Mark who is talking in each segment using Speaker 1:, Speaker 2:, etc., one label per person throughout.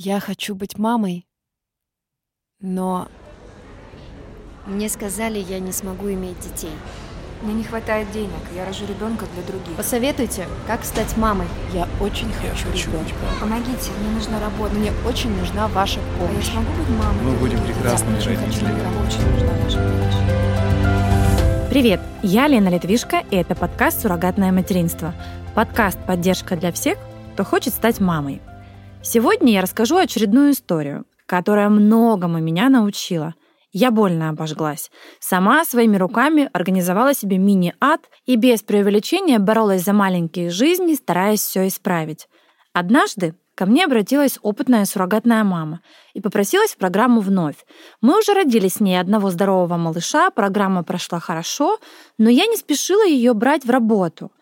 Speaker 1: Я хочу быть мамой, но
Speaker 2: Мне сказали, я не смогу иметь детей.
Speaker 3: Мне не хватает денег, я рожу ребенка для других.
Speaker 2: Посоветуйте, как стать мамой.
Speaker 1: я очень хочу ребенка.
Speaker 3: Помогите, мне нужна работа.
Speaker 1: Мне очень нужна ваша
Speaker 3: А я
Speaker 1: помощь.
Speaker 3: смогу быть мамой?
Speaker 4: Мы будем прекрасными
Speaker 3: Я очень хочу,
Speaker 4: родителями.
Speaker 3: мне очень нужна ваша помощь.
Speaker 5: Привет, я Лена Литвишко, и это подкаст «Суррогатное материнство». Подкаст «Поддержка для всех, кто хочет стать мамой». Сегодня я расскажу очередную историю, которая многому меня научила. Я больно обожглась. Сама своими руками организовала себе мини-ад и без преувеличения боролась за маленькие жизни, стараясь все исправить. Однажды ко мне обратилась опытная суррогатная мама и попросилась в программу вновь. Мы уже родили с ней одного здорового малыша, программа прошла хорошо, но я не спешила ее брать в работу,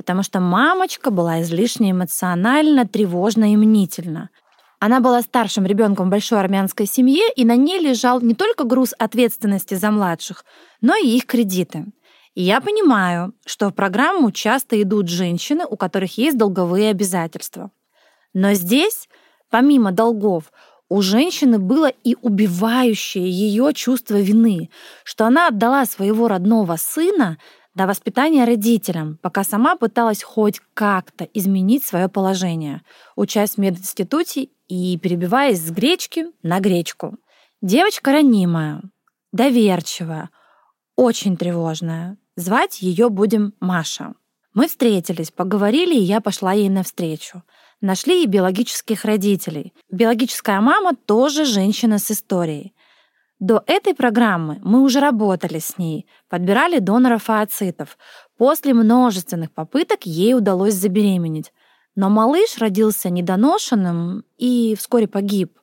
Speaker 5: потому что мамочка была излишне эмоциональна, тревожна и мнительна. Она была старшим ребенком большой армянской семье, и на ней лежал не только груз ответственности за младших, но и их кредиты. И я понимаю, что в программу часто идут женщины, у которых есть долговые обязательства. Но здесь, помимо долгов, у женщины было и убивающее ее чувство вины, что она отдала своего родного сына до воспитания родителям, пока сама пыталась хоть как-то изменить свое положение, учась в мединституте и перебиваясь с гречки на гречку. Девочка ранимая, доверчивая, очень тревожная. Звать ее будем Маша. Мы встретились, поговорили, и я пошла ей навстречу. Нашли и биологических родителей. Биологическая мама тоже женщина с историей. До этой программы мы уже работали с ней, подбирали доноров ооцитов. После множественных попыток ей удалось забеременеть. Но малыш родился недоношенным и вскоре погиб.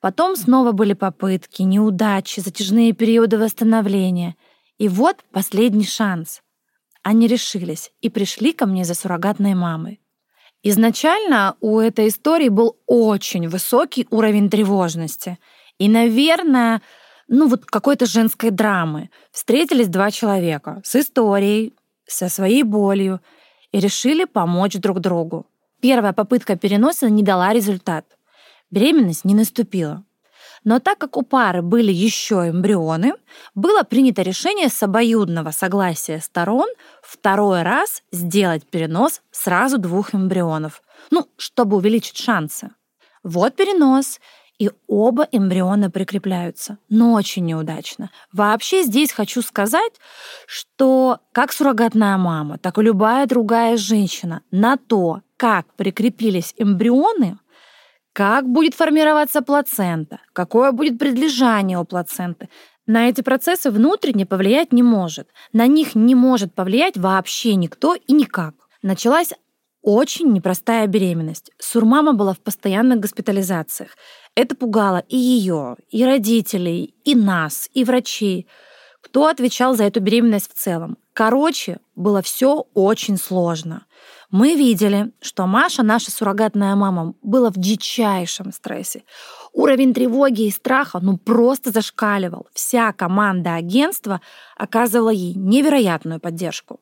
Speaker 5: Потом снова были попытки, неудачи, затяжные периоды восстановления. И вот последний шанс. Они решились и пришли ко мне за суррогатной мамой. Изначально у этой истории был очень высокий уровень тревожности. И, наверное, ну вот какой-то женской драмы. Встретились два человека с историей, со своей болью и решили помочь друг другу. Первая попытка переноса не дала результат. Беременность не наступила. Но так как у пары были еще эмбрионы, было принято решение с обоюдного согласия сторон второй раз сделать перенос сразу двух эмбрионов, ну, чтобы увеличить шансы. Вот перенос, и оба эмбриона прикрепляются, но очень неудачно. Вообще здесь хочу сказать, что как суррогатная мама, так и любая другая женщина на то, как прикрепились эмбрионы, как будет формироваться плацента, какое будет предлежание у плаценты. На эти процессы внутренне повлиять не может. На них не может повлиять вообще никто и никак. Началась очень непростая беременность. Сурмама была в постоянных госпитализациях. Это пугало и ее, и родителей, и нас, и врачей. Кто отвечал за эту беременность в целом? Короче, было все очень сложно. Мы видели, что Маша, наша суррогатная мама, была в дичайшем стрессе. Уровень тревоги и страха ну просто зашкаливал. Вся команда агентства оказывала ей невероятную поддержку.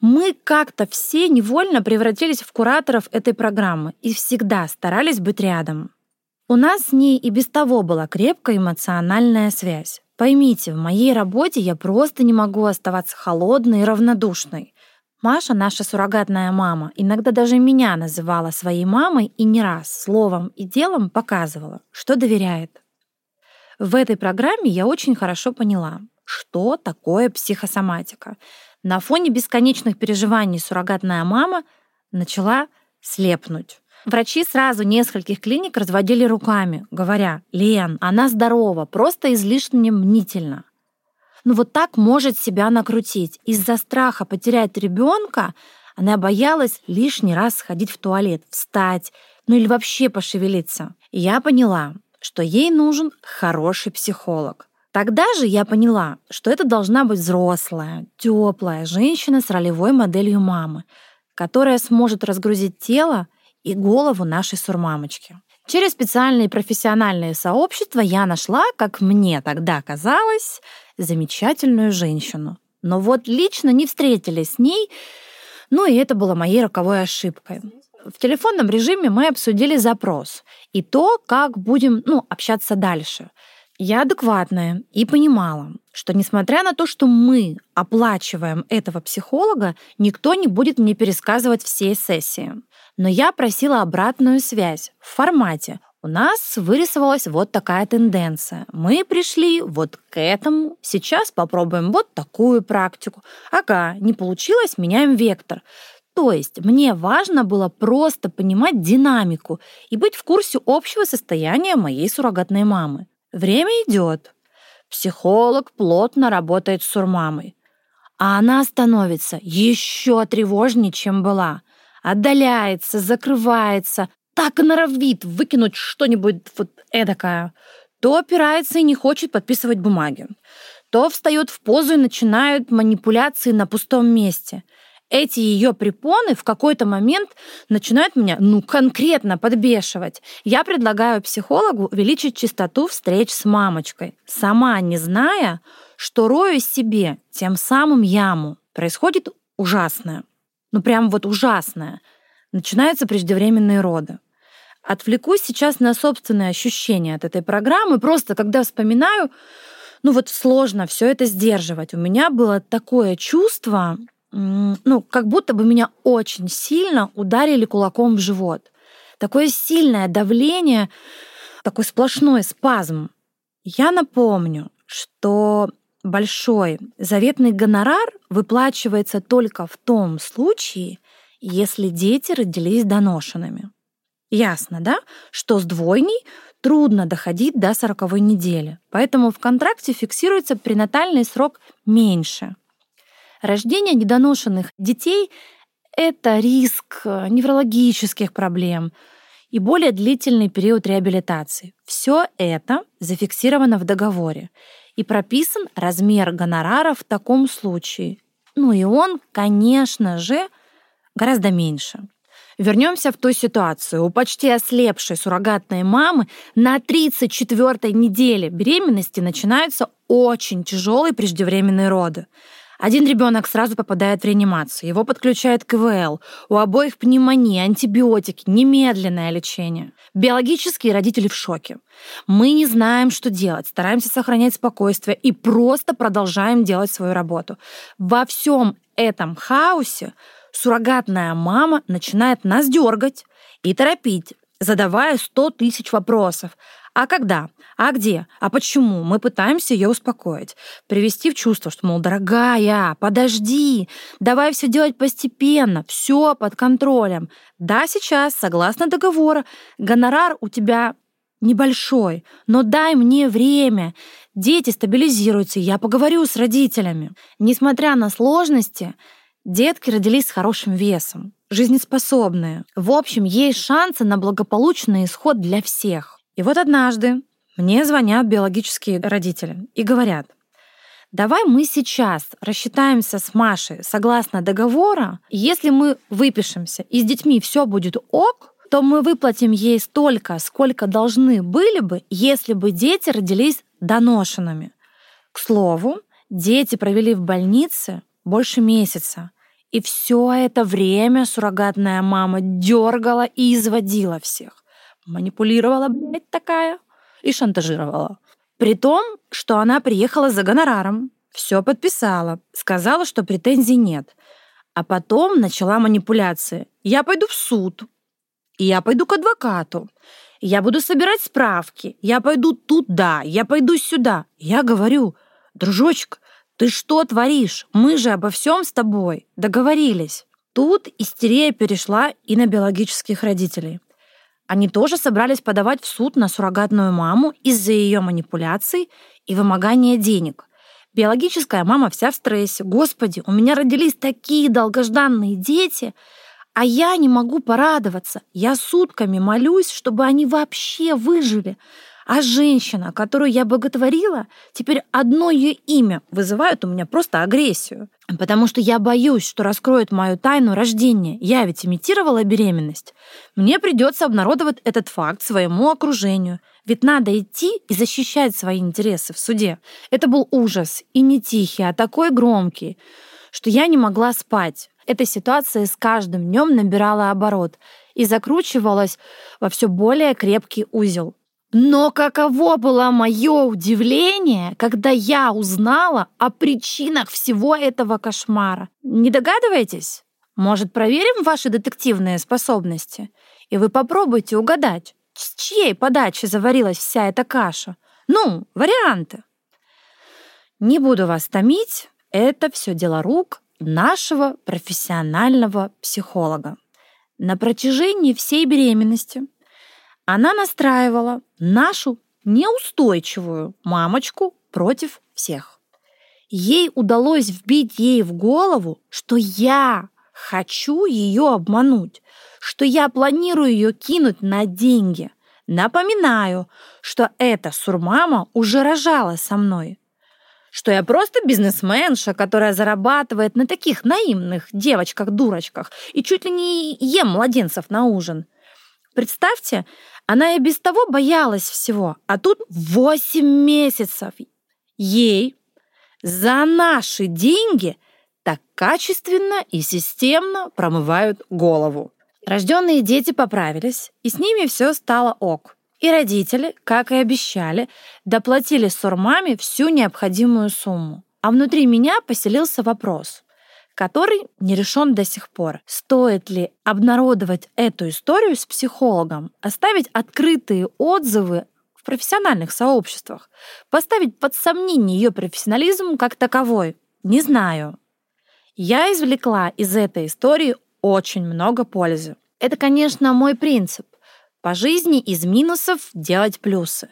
Speaker 5: Мы как-то все невольно превратились в кураторов этой программы и всегда старались быть рядом. У нас с ней и без того была крепкая эмоциональная связь. Поймите, в моей работе я просто не могу оставаться холодной и равнодушной. Маша, наша суррогатная мама, иногда даже меня называла своей мамой и не раз словом и делом показывала, что доверяет. В этой программе я очень хорошо поняла, что такое психосоматика. На фоне бесконечных переживаний суррогатная мама начала слепнуть. Врачи сразу нескольких клиник разводили руками, говоря, «Лен, она здорова, просто излишне мнительна». Ну вот так может себя накрутить. Из-за страха потерять ребенка она боялась лишний раз сходить в туалет, встать, ну или вообще пошевелиться. И я поняла, что ей нужен хороший психолог. Тогда же я поняла, что это должна быть взрослая, теплая женщина с ролевой моделью мамы, которая сможет разгрузить тело и голову нашей сурмамочки. Через специальные профессиональные сообщества я нашла, как мне тогда казалось, замечательную женщину. Но вот лично не встретились с ней, ну и это было моей роковой ошибкой. в телефонном режиме мы обсудили запрос и то, как будем ну, общаться дальше. Я адекватная и понимала, что несмотря на то, что мы оплачиваем этого психолога, никто не будет мне пересказывать всей сессии. Но я просила обратную связь в формате у нас вырисовалась вот такая тенденция. Мы пришли вот к этому, сейчас попробуем вот такую практику. Ага, не получилось, меняем вектор. То есть мне важно было просто понимать динамику и быть в курсе общего состояния моей суррогатной мамы. Время идет. Психолог плотно работает с сурмамой. А она становится еще тревожнее, чем была. Отдаляется, закрывается, так и норовит выкинуть что-нибудь вот эдакое. То опирается и не хочет подписывать бумаги. То встает в позу и начинают манипуляции на пустом месте – эти ее препоны в какой-то момент начинают меня, ну, конкретно подбешивать. Я предлагаю психологу увеличить частоту встреч с мамочкой, сама не зная, что рою себе тем самым яму. Происходит ужасное. Ну, прям вот ужасное. Начинаются преждевременные роды. Отвлекусь сейчас на собственные ощущения от этой программы. Просто когда вспоминаю, ну вот сложно все это сдерживать. У меня было такое чувство, ну, как будто бы меня очень сильно ударили кулаком в живот. Такое сильное давление, такой сплошной спазм. Я напомню, что большой заветный гонорар выплачивается только в том случае, если дети родились доношенными. Ясно, да, что с двойней трудно доходить до сороковой недели, поэтому в контракте фиксируется пренатальный срок меньше — Рождение недоношенных детей — это риск э, неврологических проблем и более длительный период реабилитации. Все это зафиксировано в договоре и прописан размер гонорара в таком случае. Ну и он, конечно же, гораздо меньше. Вернемся в ту ситуацию. У почти ослепшей суррогатной мамы на 34-й неделе беременности начинаются очень тяжелые преждевременные роды. Один ребенок сразу попадает в реанимацию, его подключают КВЛ, у обоих пневмония, антибиотики, немедленное лечение. Биологические родители в шоке. Мы не знаем, что делать, стараемся сохранять спокойствие и просто продолжаем делать свою работу. Во всем этом хаосе суррогатная мама начинает нас дергать и торопить, задавая 100 тысяч вопросов. А когда? А где? А почему? Мы пытаемся ее успокоить, привести в чувство, что, мол, дорогая, подожди, давай все делать постепенно, все под контролем. Да, сейчас, согласно договора, гонорар у тебя небольшой, но дай мне время. Дети стабилизируются, я поговорю с родителями. Несмотря на сложности, детки родились с хорошим весом, жизнеспособные. В общем, есть шансы на благополучный исход для всех. И вот однажды мне звонят биологические родители и говорят, давай мы сейчас рассчитаемся с Машей согласно договора. Если мы выпишемся и с детьми все будет ок, то мы выплатим ей столько, сколько должны были бы, если бы дети родились доношенными. К слову, дети провели в больнице больше месяца. И все это время суррогатная мама дергала и изводила всех манипулировала, блядь, такая, и шантажировала. При том, что она приехала за гонораром, все подписала, сказала, что претензий нет. А потом начала манипуляции. Я пойду в суд, я пойду к адвокату, я буду собирать справки, я пойду туда, я пойду сюда. Я говорю, дружочек, ты что творишь? Мы же обо всем с тобой договорились. Тут истерия перешла и на биологических родителей. Они тоже собрались подавать в суд на суррогатную маму из-за ее манипуляций и вымогания денег. Биологическая мама вся в стрессе. Господи, у меня родились такие долгожданные дети, а я не могу порадоваться. Я сутками молюсь, чтобы они вообще выжили. А женщина, которую я боготворила, теперь одно ее имя вызывает у меня просто агрессию. Потому что я боюсь, что раскроют мою тайну рождения. Я ведь имитировала беременность. Мне придется обнародовать этот факт своему окружению. Ведь надо идти и защищать свои интересы в суде. Это был ужас. И не тихий, а такой громкий, что я не могла спать. Эта ситуация с каждым днем набирала оборот. и закручивалась во все более крепкий узел. Но каково было мое удивление, когда я узнала о причинах всего этого кошмара. Не догадываетесь? Может, проверим ваши детективные способности? И вы попробуйте угадать, с чьей подачи заварилась вся эта каша. Ну, варианты. Не буду вас томить, это все дело рук нашего профессионального психолога. На протяжении всей беременности она настраивала нашу неустойчивую мамочку против всех. Ей удалось вбить ей в голову, что я хочу ее обмануть, что я планирую ее кинуть на деньги. Напоминаю, что эта сурмама уже рожала со мной, что я просто бизнесменша, которая зарабатывает на таких наивных девочках-дурочках и чуть ли не ем младенцев на ужин. Представьте, она и без того боялась всего, а тут 8 месяцев ей за наши деньги так качественно и системно промывают голову. Рожденные дети поправились, и с ними все стало ок. И родители, как и обещали, доплатили сурмаме всю необходимую сумму. А внутри меня поселился вопрос, который не решен до сих пор. Стоит ли обнародовать эту историю с психологом, оставить открытые отзывы в профессиональных сообществах, поставить под сомнение ее профессионализм как таковой? Не знаю. Я извлекла из этой истории очень много пользы. Это, конечно, мой принцип. По жизни из минусов делать плюсы.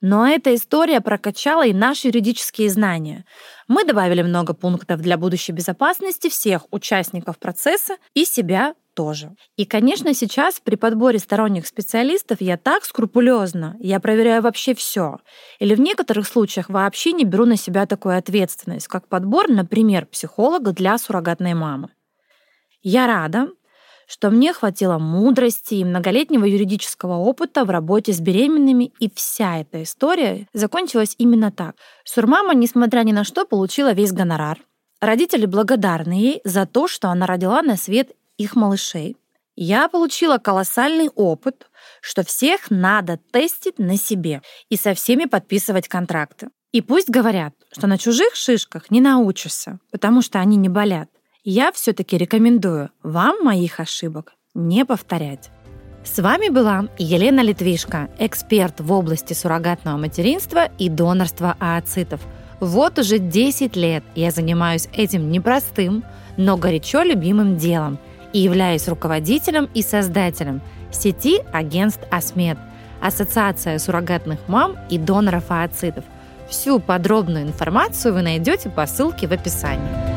Speaker 5: Но эта история прокачала и наши юридические знания. Мы добавили много пунктов для будущей безопасности всех участников процесса и себя тоже. И, конечно, сейчас при подборе сторонних специалистов я так скрупулезно, я проверяю вообще все. Или в некоторых случаях вообще не беру на себя такую ответственность, как подбор, например, психолога для суррогатной мамы. Я рада, что мне хватило мудрости и многолетнего юридического опыта в работе с беременными, и вся эта история закончилась именно так. Сурмама, несмотря ни на что, получила весь гонорар. Родители благодарны ей за то, что она родила на свет их малышей. Я получила колоссальный опыт, что всех надо тестить на себе и со всеми подписывать контракты. И пусть говорят, что на чужих шишках не научишься, потому что они не болят. Я все-таки рекомендую вам моих ошибок не повторять. С вами была Елена Литвишко, эксперт в области суррогатного материнства и донорства ооцитов. Вот уже 10 лет я занимаюсь этим непростым, но горячо любимым делом и являюсь руководителем и создателем сети агентств «Асмед» Ассоциация суррогатных мам и доноров ооцитов. Всю подробную информацию вы найдете по ссылке в описании.